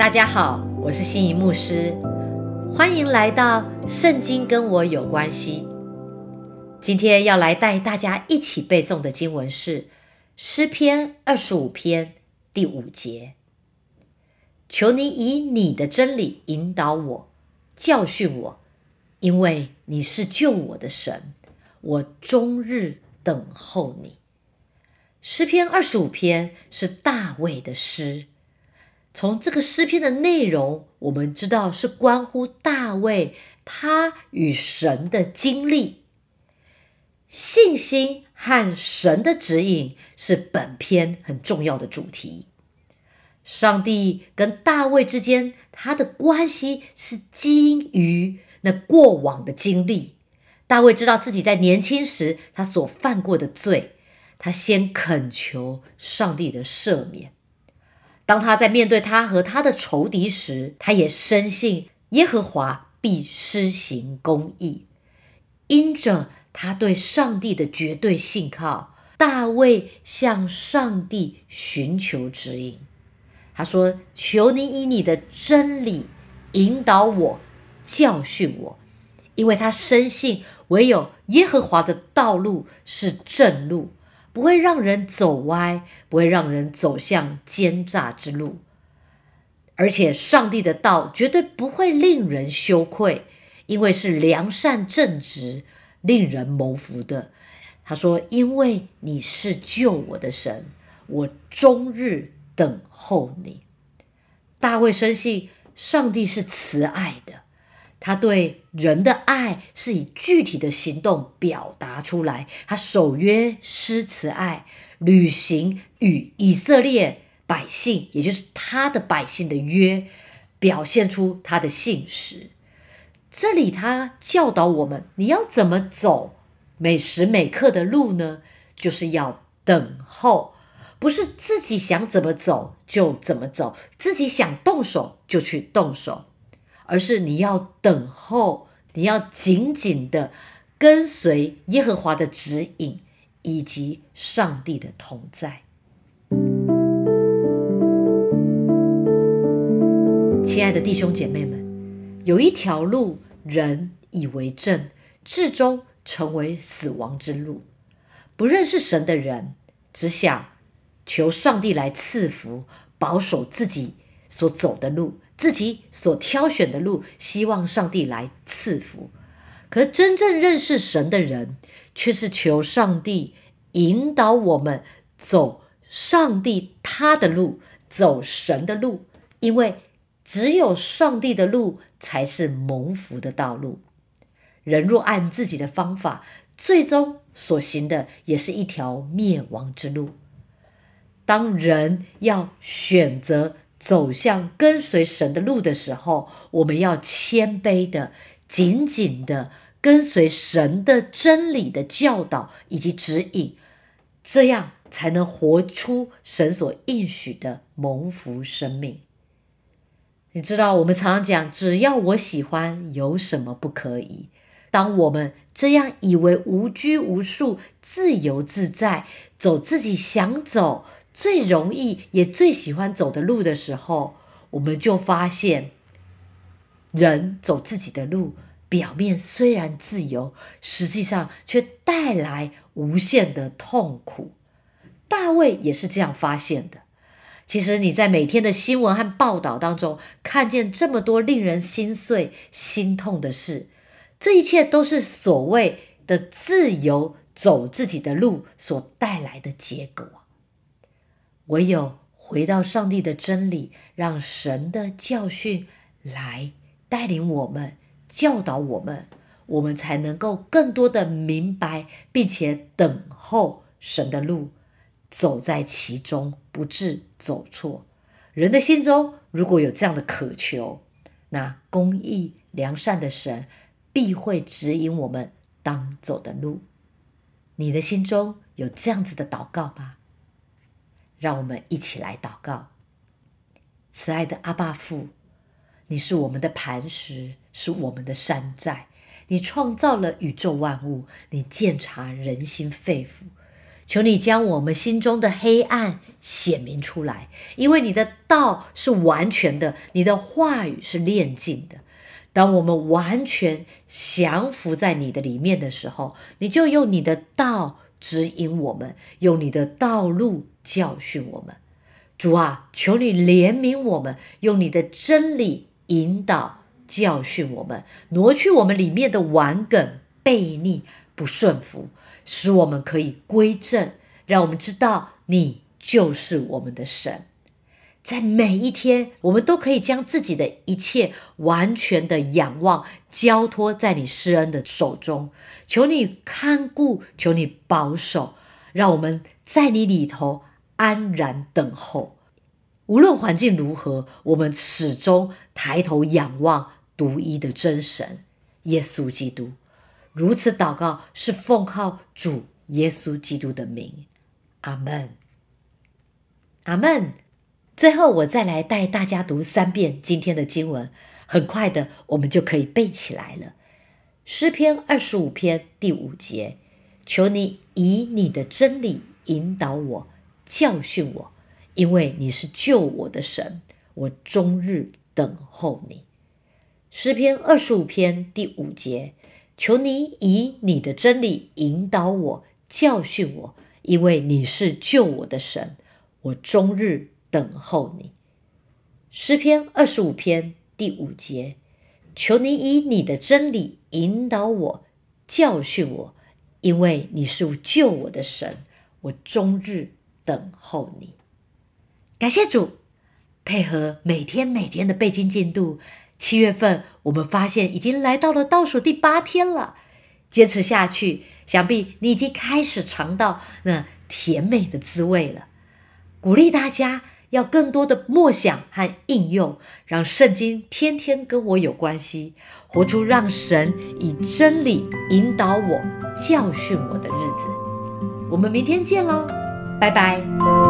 大家好，我是心仪牧师，欢迎来到《圣经跟我有关系》。今天要来带大家一起背诵的经文是诗篇二十五篇第五节：“求你以你的真理引导我，教训我，因为你是救我的神，我终日等候你。”诗篇二十五篇是大卫的诗。从这个诗篇的内容，我们知道是关乎大卫他与神的经历、信心和神的指引是本篇很重要的主题。上帝跟大卫之间，他的关系是基于那过往的经历。大卫知道自己在年轻时他所犯过的罪，他先恳求上帝的赦免。当他在面对他和他的仇敌时，他也深信耶和华必施行公义。因着他对上帝的绝对信靠，大卫向上帝寻求指引。他说：“求你以你的真理引导我，教训我，因为他深信唯有耶和华的道路是正路。”不会让人走歪，不会让人走向奸诈之路，而且上帝的道绝对不会令人羞愧，因为是良善正直，令人谋福的。他说：“因为你是救我的神，我终日等候你。”大卫深信上帝是慈爱的。他对人的爱是以具体的行动表达出来。他守约施慈爱，履行与以色列百姓，也就是他的百姓的约，表现出他的信实。这里他教导我们：你要怎么走每时每刻的路呢？就是要等候，不是自己想怎么走就怎么走，自己想动手就去动手。而是你要等候，你要紧紧的跟随耶和华的指引，以及上帝的同在。亲爱的弟兄姐妹们，有一条路，人以为正，至终成为死亡之路。不认识神的人，只想求上帝来赐福，保守自己所走的路。自己所挑选的路，希望上帝来赐福。可真正认识神的人，却是求上帝引导我们走上帝他的路，走神的路。因为只有上帝的路才是蒙福的道路。人若按自己的方法，最终所行的也是一条灭亡之路。当人要选择。走向跟随神的路的时候，我们要谦卑的、紧紧的跟随神的真理的教导以及指引，这样才能活出神所应许的蒙福生命。你知道，我们常常讲，只要我喜欢，有什么不可以？当我们这样以为无拘无束、自由自在，走自己想走。最容易也最喜欢走的路的时候，我们就发现，人走自己的路，表面虽然自由，实际上却带来无限的痛苦。大卫也是这样发现的。其实你在每天的新闻和报道当中，看见这么多令人心碎、心痛的事，这一切都是所谓的自由走自己的路所带来的结果。唯有回到上帝的真理，让神的教训来带领我们、教导我们，我们才能够更多的明白，并且等候神的路，走在其中，不致走错。人的心中如果有这样的渴求，那公义良善的神必会指引我们当走的路。你的心中有这样子的祷告吗？让我们一起来祷告，慈爱的阿爸父，你是我们的磐石，是我们的山寨。你创造了宇宙万物，你鉴察人心肺腑。求你将我们心中的黑暗显明出来，因为你的道是完全的，你的话语是炼净的。当我们完全降服在你的里面的时候，你就用你的道指引我们，用你的道路教训我们。主啊，求你怜悯我们，用你的真理引导教训我们，挪去我们里面的顽梗、悖逆、不顺服，使我们可以归正，让我们知道你就是我们的神。在每一天，我们都可以将自己的一切完全的仰望，交托在你施恩的手中。求你看顾，求你保守，让我们在你里头安然等候。无论环境如何，我们始终抬头仰望独一的真神耶稣基督。如此祷告，是奉靠主耶稣基督的名。阿门。阿门。最后，我再来带大家读三遍今天的经文，很快的，我们就可以背起来了。诗篇二十五篇第五节：求你以你的真理引导我，教训我，因为你是救我的神，我终日等候你。诗篇二十五篇第五节：求你以你的真理引导我，教训我，因为你是救我的神，我终日。等候你，诗篇二十五篇第五节，求你以你的真理引导我，教训我，因为你是救我的神，我终日等候你。感谢主，配合每天每天的背经进度，七月份我们发现已经来到了倒数第八天了。坚持下去，想必你已经开始尝到那甜美的滋味了。鼓励大家。要更多的默想和应用，让圣经天天跟我有关系，活出让神以真理引导我、教训我的日子。我们明天见喽，拜拜。